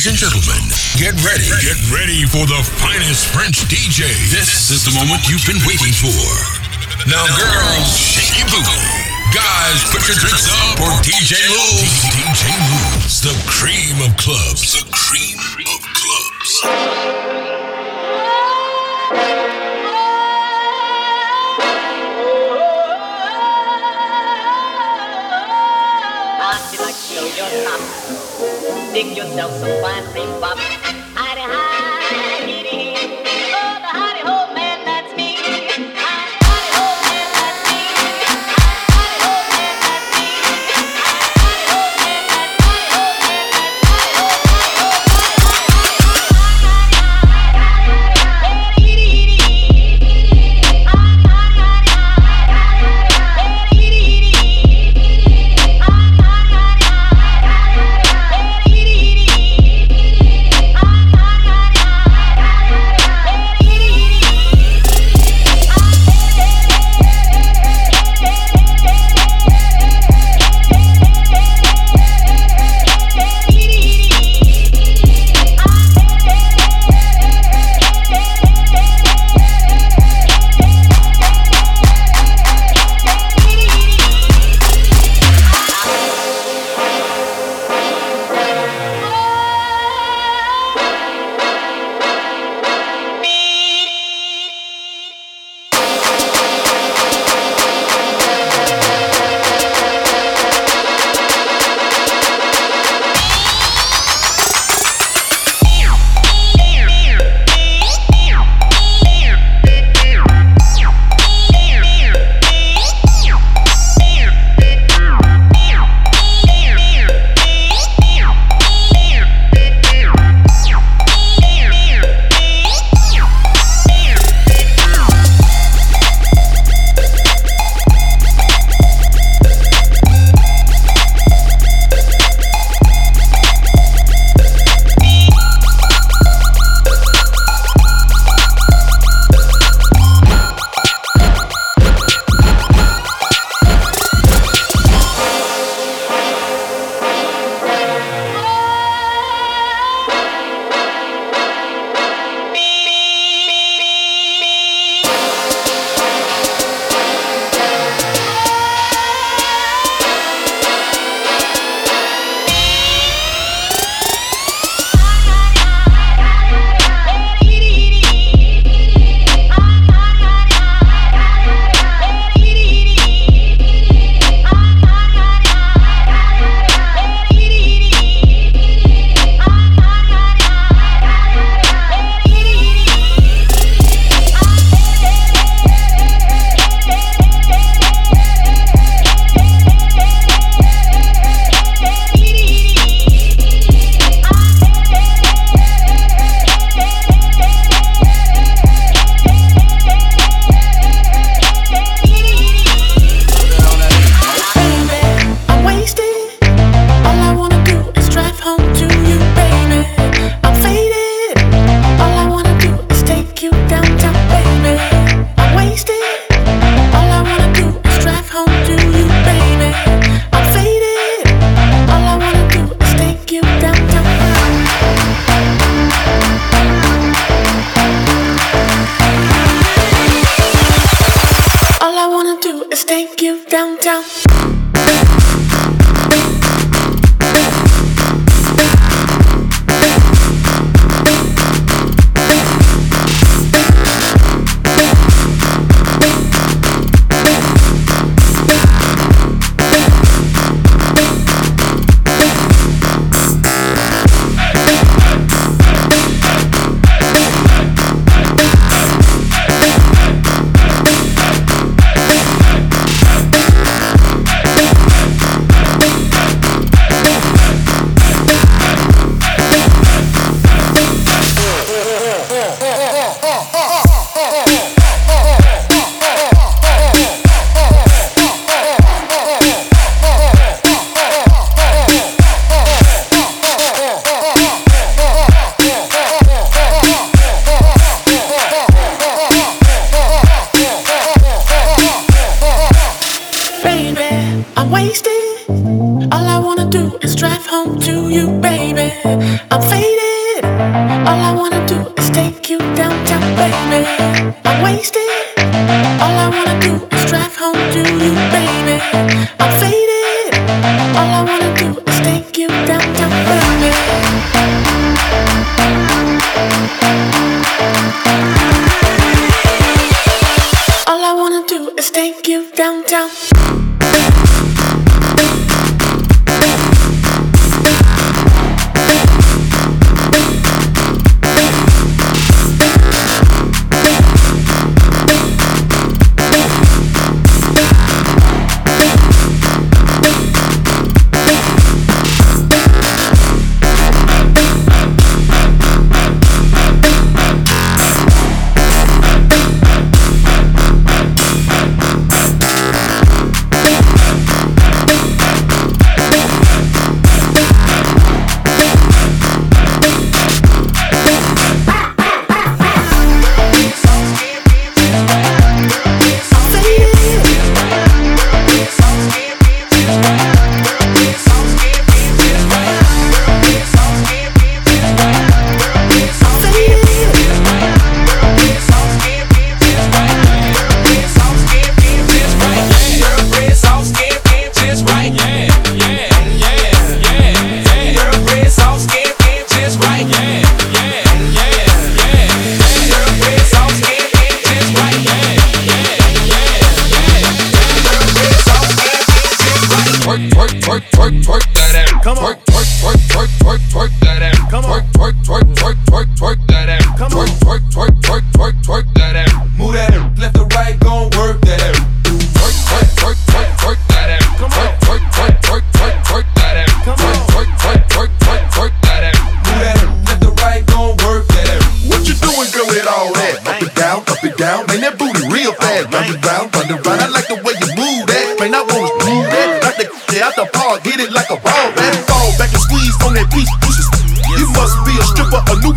Ladies and gentlemen, get ready. Get ready for the finest French DJ. This is the moment you've been waiting for. Now, girls, shake your booty. Guys, put your drinks up for DJ Lou. DJ Lou's the cream of clubs. The cream of clubs. You're dig yourself some fine cream pop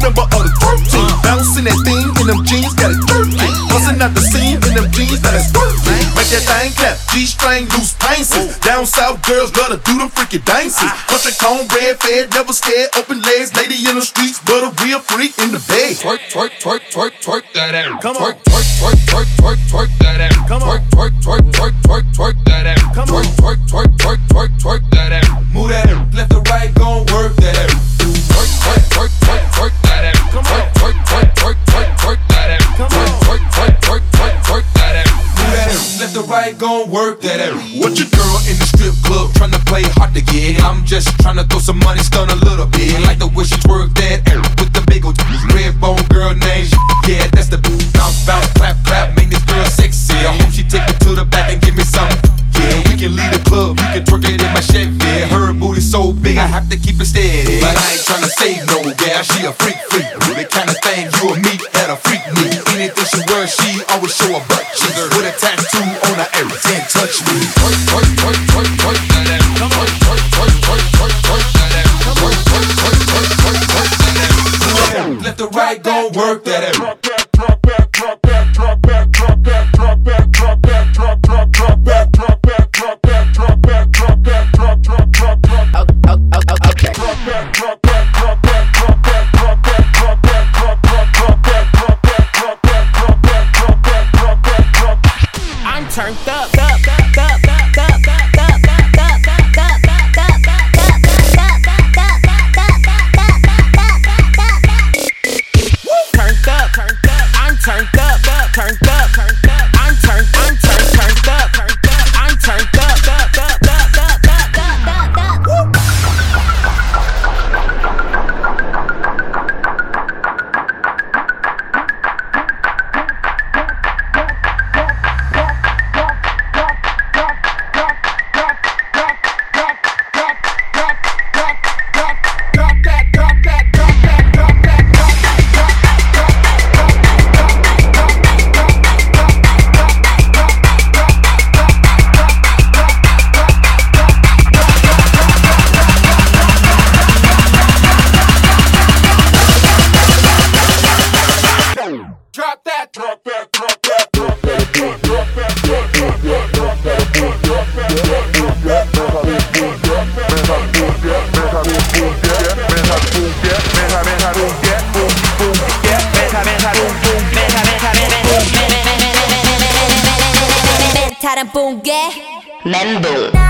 member of the crew team. Bouncing that thing in them jeans, got it jerky. Busting out the seam in them jeans, got it working. Make that thing clap, G-string loose painces. Down south girls gotta do them freaky dances. Bunch of red fed, never scared, open legs. Lady in the streets, but a real freak in the bed. Twerk, twerk, twerk, twerk, twerk that ass. Come on. Twerk, twerk, twerk, twerk, twerk, that ass. Come on. Twerk, twerk, twerk, twerk, twerk, that ass. Come on. Twerk, twerk, twerk, twerk, twerk, that ass. Move that. Left to right, gon' work. Nobody gon' work that out. What your girl in the strip club trying to play hard to get? I'm just trying to throw some money, stun a little bit. Like the way she twerk that out with the big old red bone girl name. Yeah, that's the bounce, bounce, clap, clap. so big, I have to keep it steady. But I ain't tryna save no gal, she a freak freak. The kind of thing you and me had a freak meet. Anything she wears, she always show a butt cheeks with a tattoo on her area. Mental.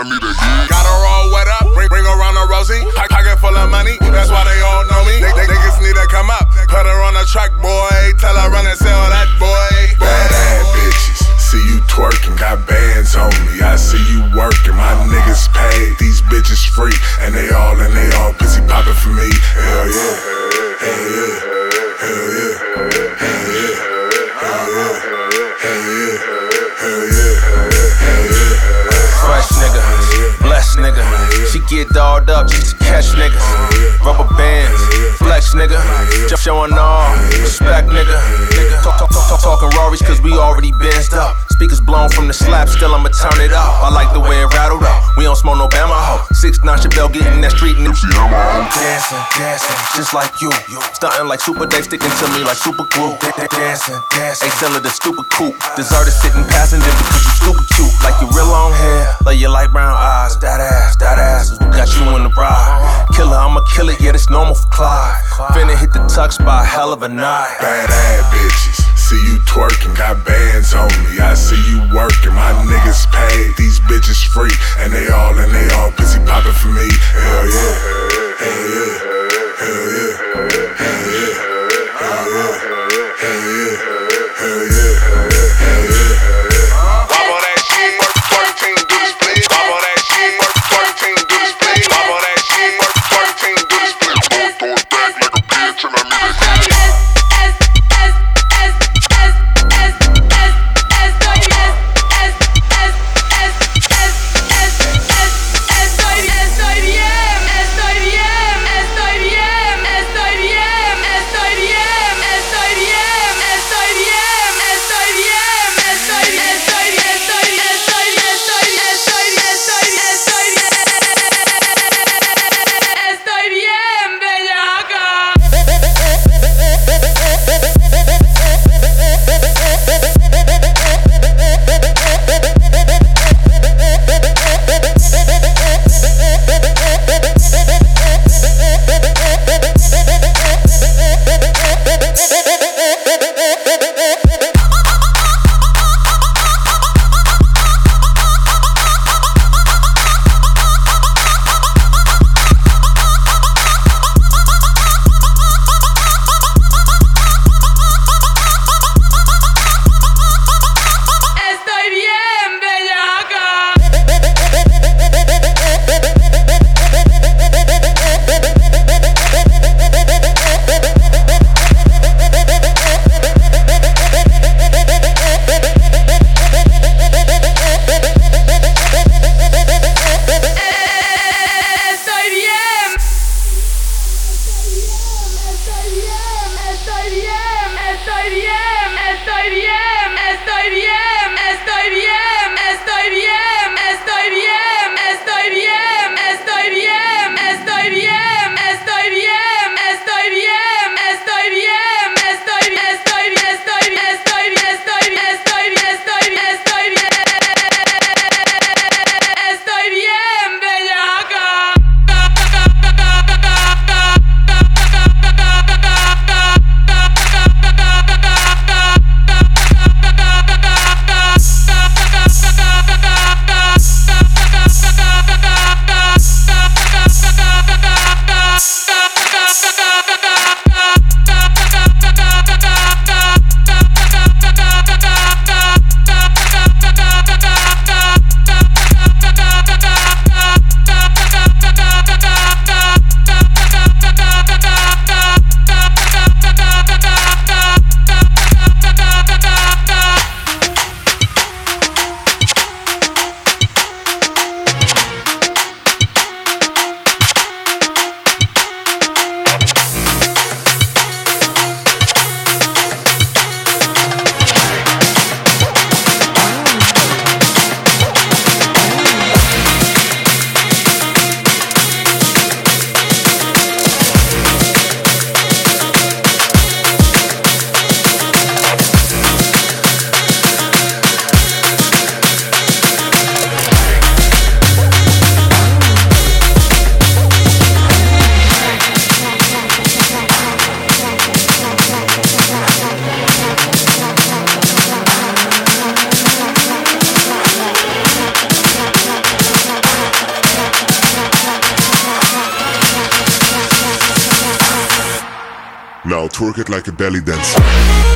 I need a Dutch niggas, rubber bands, flex nigga, just showing off, respect nigga. talking Rorys, cause we already benched up speakers blown from the slap, still I'ma turn it off. I like the way it rattled off. We don't smoke no Bama hoe. Six nine Chevelle getting that street Nipsey I'm dancing, dancing, just like you. Stunting like Super Dave, sticking to me like super glue. Dancing, dancing. Ain't selling the stupid coupe. is sitting passenger because you stupid cute. Like your real long hair, like your light brown eyes. That ass, that ass is what got you in the ride. Killer, I'ma kill it, yeah, it's normal for Clyde. Finna hit the tucks by hell of a night. Bad, ass bitches see you twerking, got bands on me. I see you working, my niggas paid, these bitches free, and they all and they all busy popping for me. Hell yeah, hell yeah, hell yeah, hell yeah, hell yeah, hell yeah. Hell yeah. Hell yeah. like a belly dancer.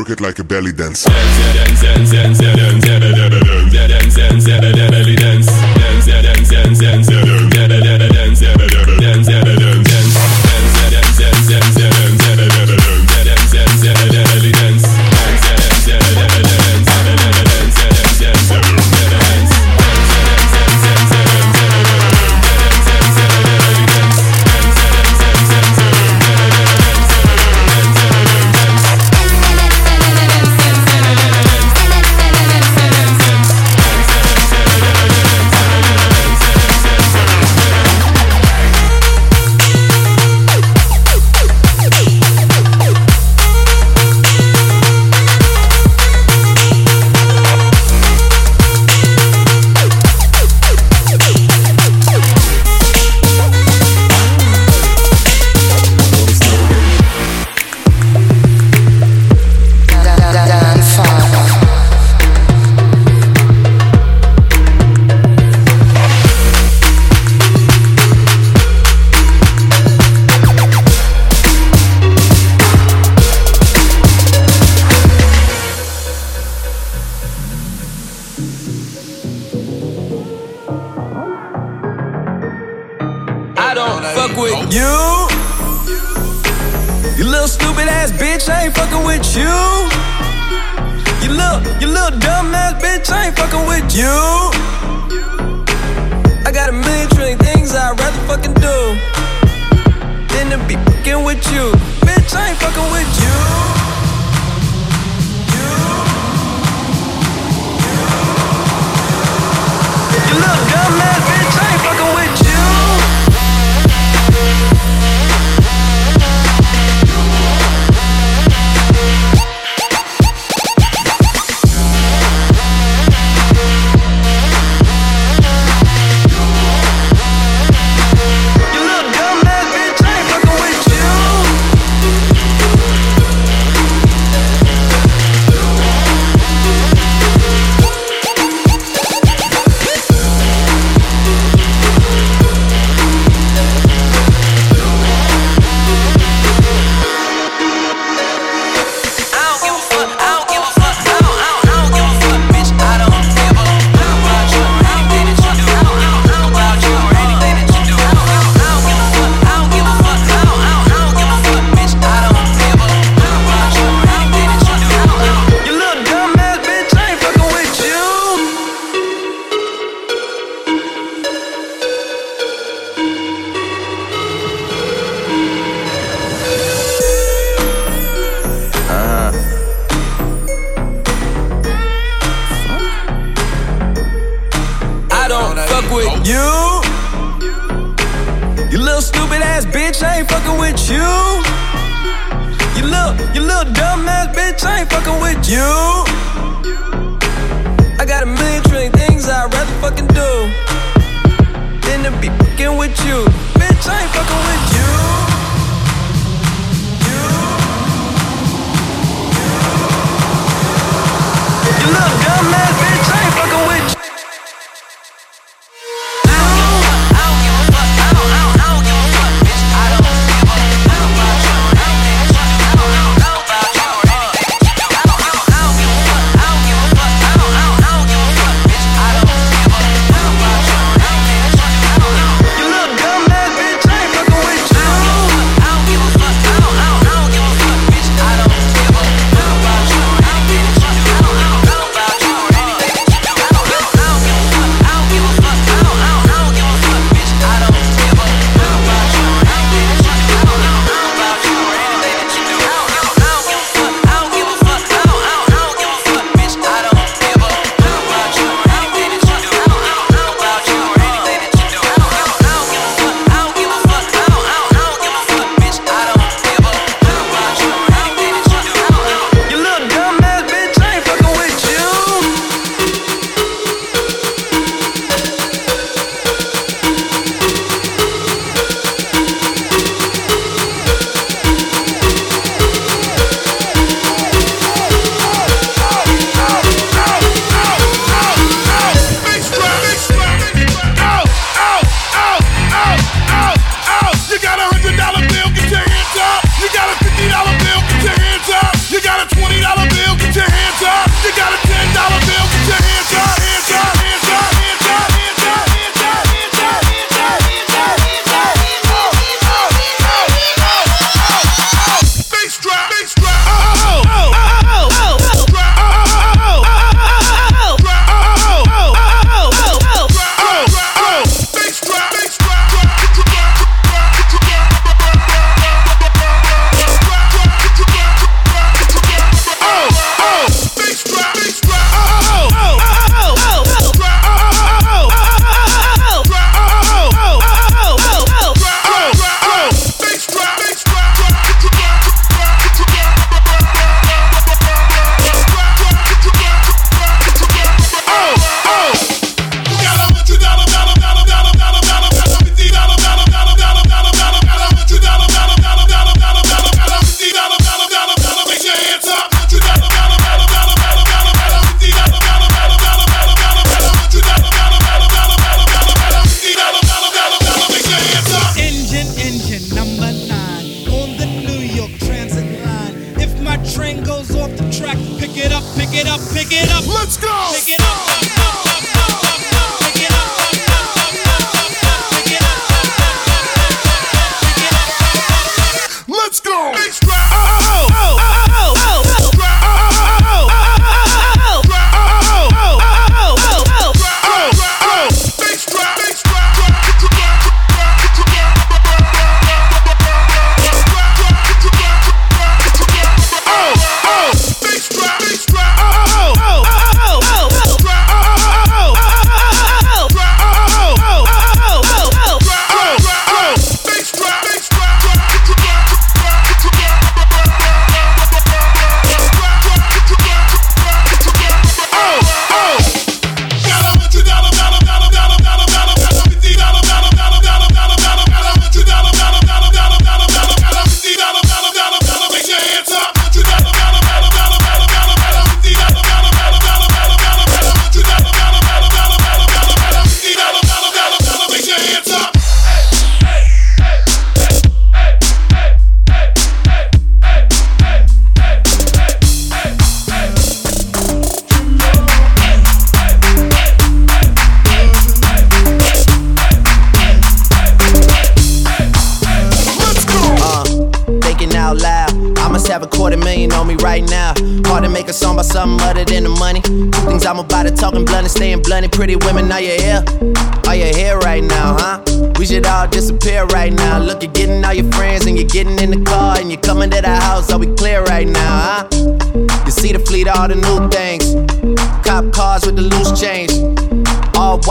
work it like a belly dance. You? I got a million trillion things I'd rather fucking do than to be fucking with you.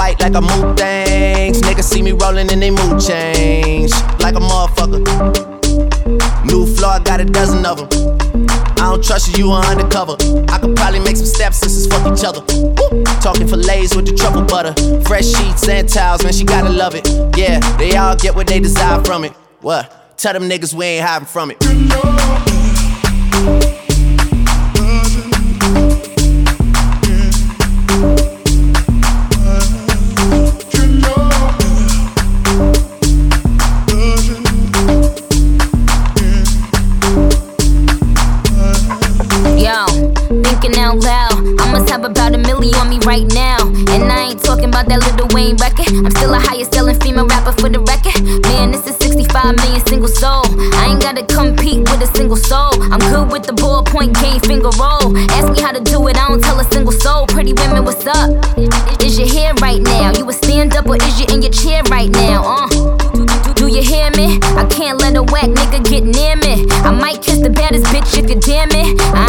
White like a move things. Niggas see me rolling and they mood change. Like a motherfucker. New floor, I got a dozen of them. I don't trust you, you are undercover. I could probably make some stepsisters fuck each other. Woo. Talking fillets with the truffle butter. Fresh sheets and towels, man, she gotta love it. Yeah, they all get what they desire from it. What? Tell them niggas we ain't hiding from it. Gotta compete with a single soul. I'm good with the ballpoint game, finger roll. Ask me how to do it, I don't tell a single soul. Pretty women, what's up? Is your hair right now? You a stand up or is you in your chair right now? Uh. Do you hear me? I can't let a whack nigga get near me. I might kiss the baddest bitch if you dare me. I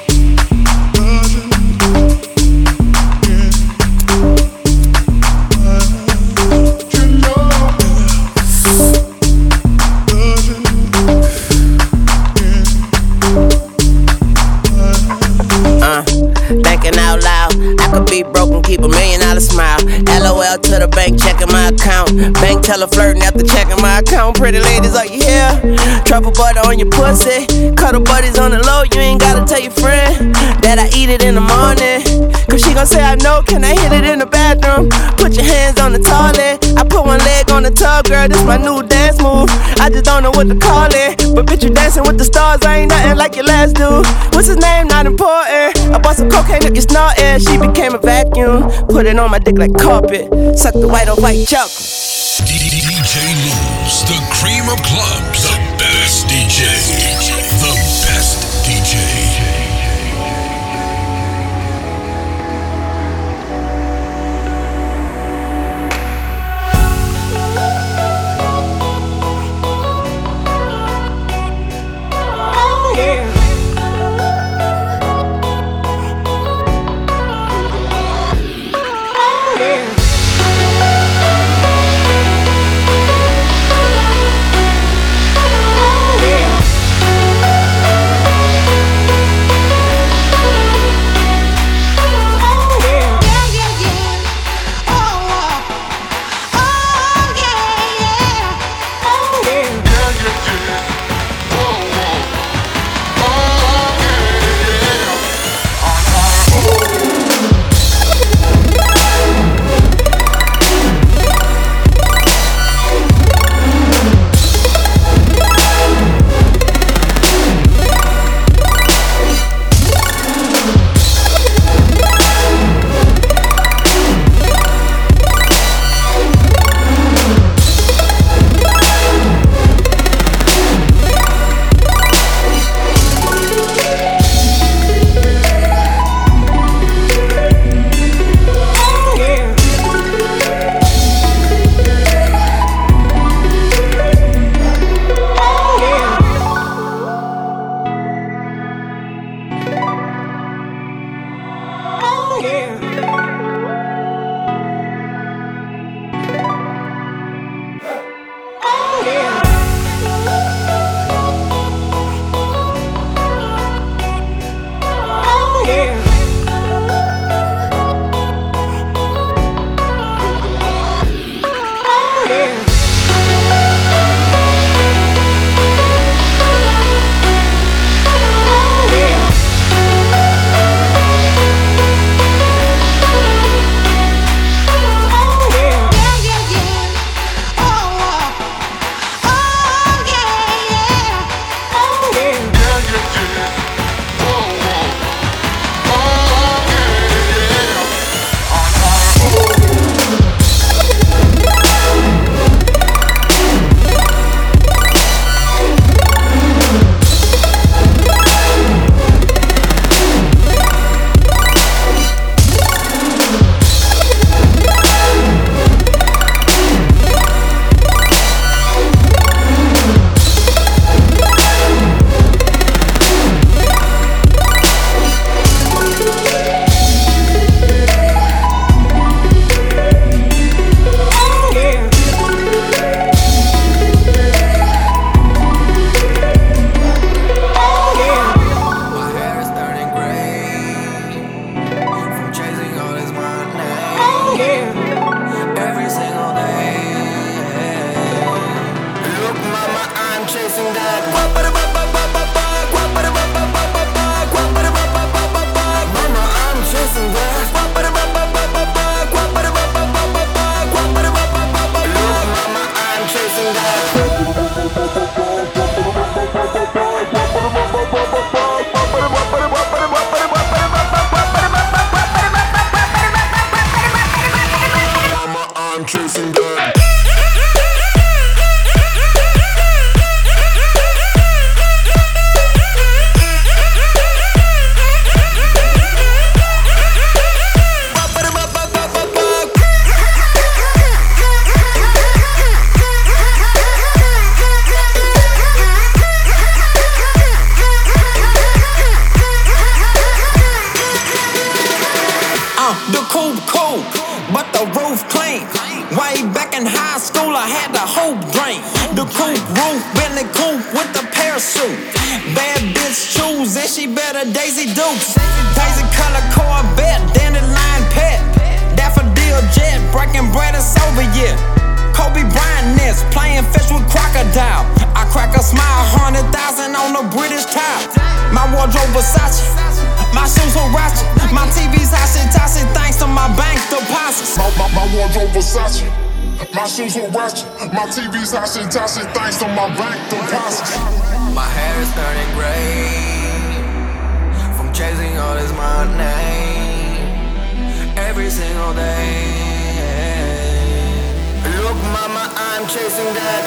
Bank teller flirting after checking my account. Pretty ladies, are you here? Truffle butter on your pussy. Cuddle buddies on the low, you ain't gotta tell your friend that I eat it in the morning. Cause she gon' say, I know, can I hit it in the bathroom? Put your hands on the toilet. I put one leg on the tub, girl, this my new dance move. I just don't know what to call it. But bitch, you dancing with the stars, I ain't nothing like your last dude. What's his name? Not important. I bought some cocaine, look, it's not air. She became a vacuum. Put it on my dick like carpet. Suck the white on white chocolate. DJ Luz, the cream of clubs, the best DJ, My shoes were washed, my TV's hot and tossing thanks to my bank to. My hair is turning gray from chasing all this money every single day. Look, mama, I'm chasing that.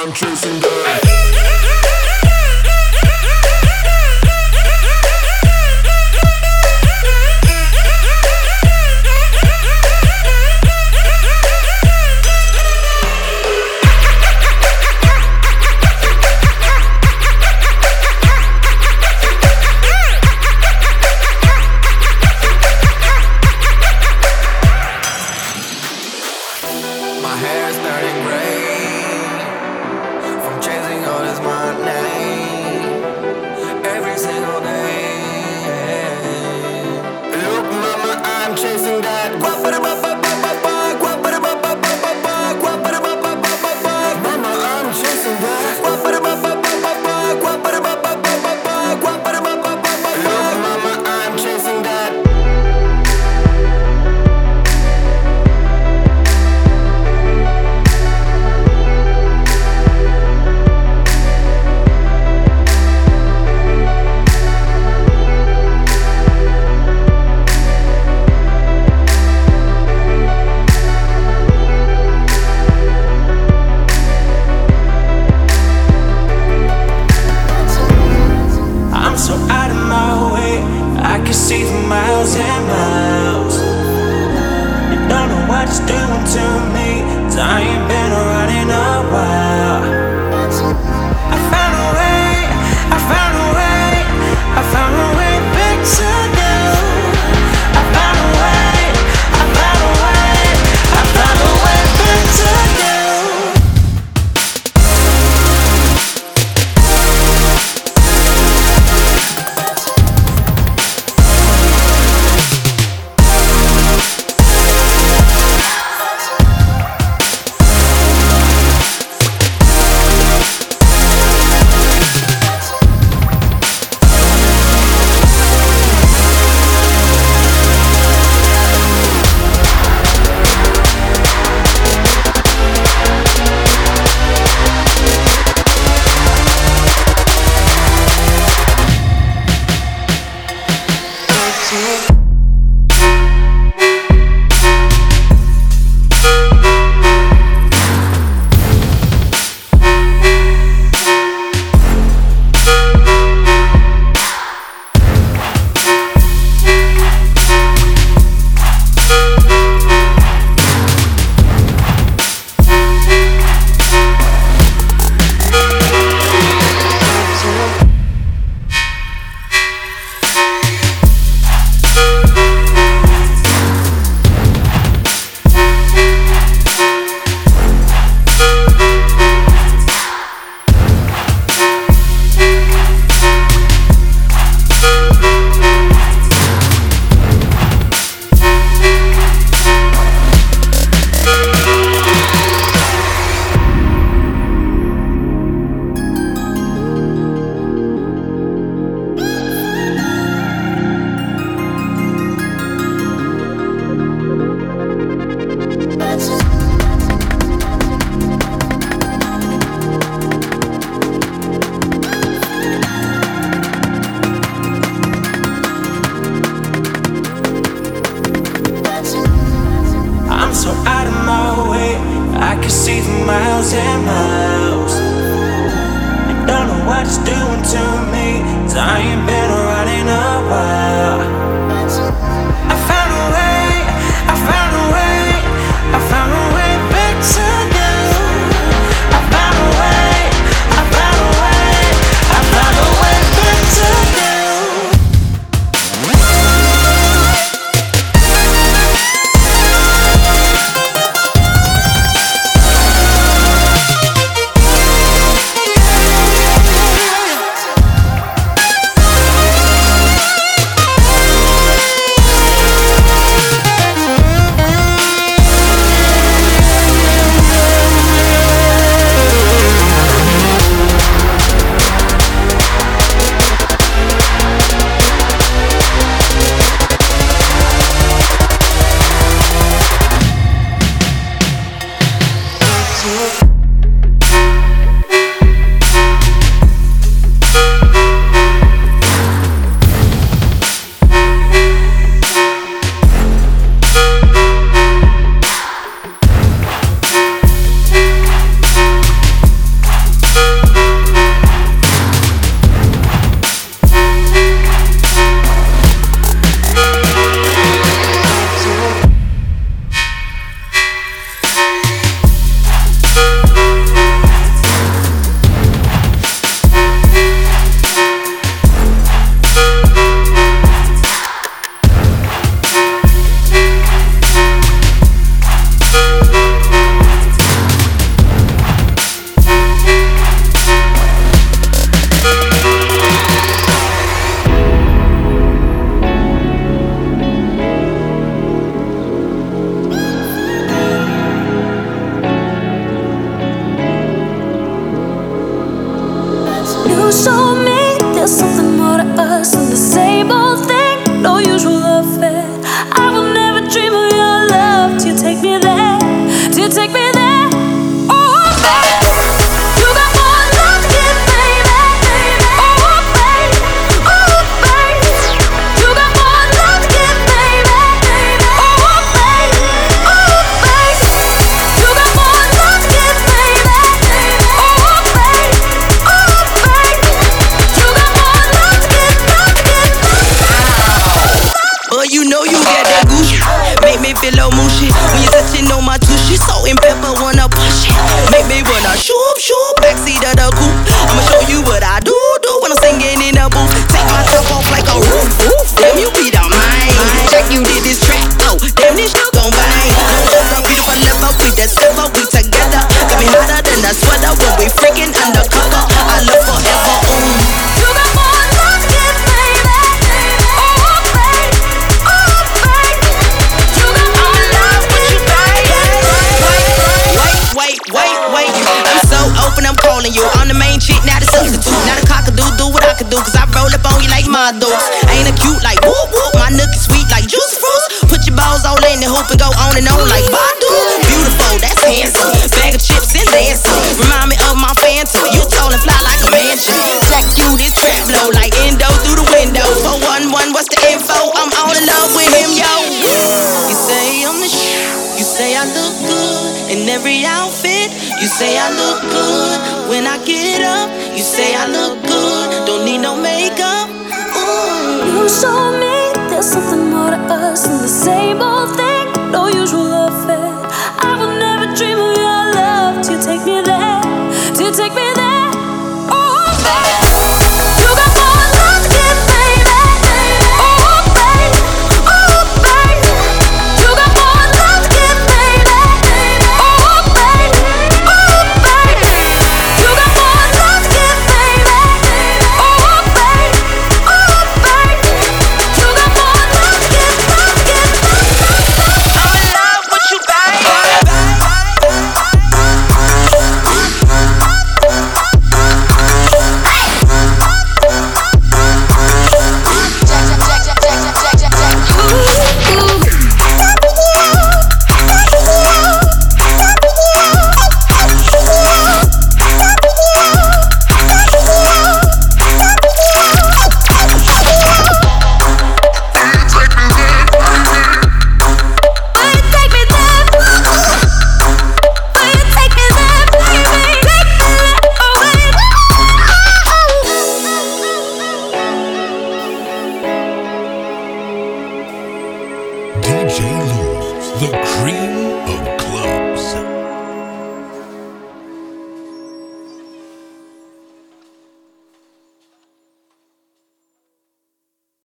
I'm chasing down.